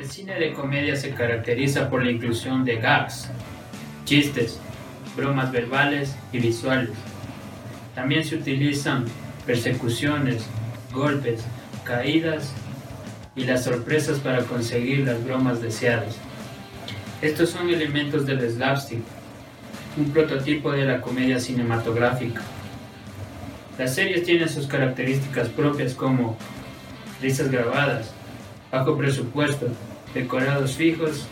El cine de comedia se caracteriza por la inclusión de gags, chistes, bromas verbales y visuales. También se utilizan persecuciones, golpes, caídas y las sorpresas para conseguir las bromas deseadas. Estos son elementos del slapstick, un prototipo de la comedia cinematográfica. Las series tienen sus características propias como risas grabadas, bajo presupuesto, decorados fijos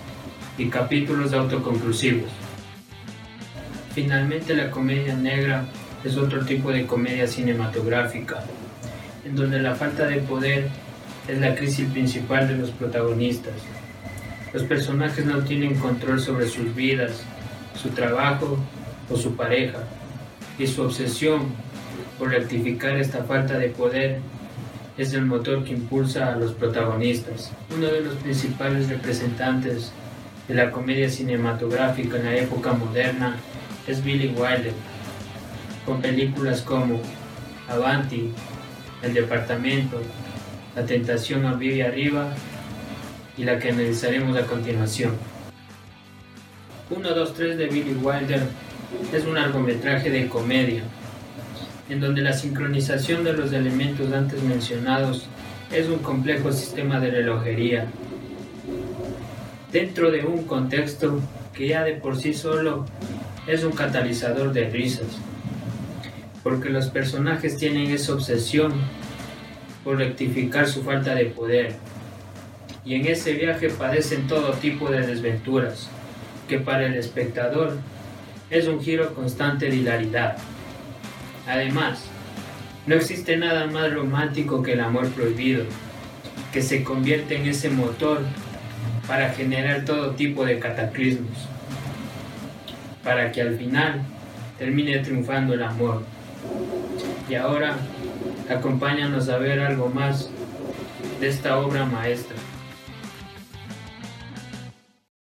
y capítulos autoconclusivos. Finalmente la comedia negra es otro tipo de comedia cinematográfica, en donde la falta de poder es la crisis principal de los protagonistas. Los personajes no tienen control sobre sus vidas, su trabajo o su pareja, y su obsesión por rectificar esta falta de poder es el motor que impulsa a los protagonistas. Uno de los principales representantes de la comedia cinematográfica en la época moderna es Billy Wilder, con películas como Avanti, El Departamento, La Tentación a Vive Arriba y la que analizaremos a continuación. 1, 2, 3 de Billy Wilder es un largometraje de comedia en donde la sincronización de los elementos antes mencionados es un complejo sistema de relojería. Dentro de un contexto que ya de por sí solo es un catalizador de risas, porque los personajes tienen esa obsesión por rectificar su falta de poder, y en ese viaje padecen todo tipo de desventuras, que para el espectador es un giro constante de hilaridad. Además, no existe nada más romántico que el amor prohibido, que se convierte en ese motor para generar todo tipo de cataclismos, para que al final termine triunfando el amor. Y ahora, acompáñanos a ver algo más de esta obra maestra.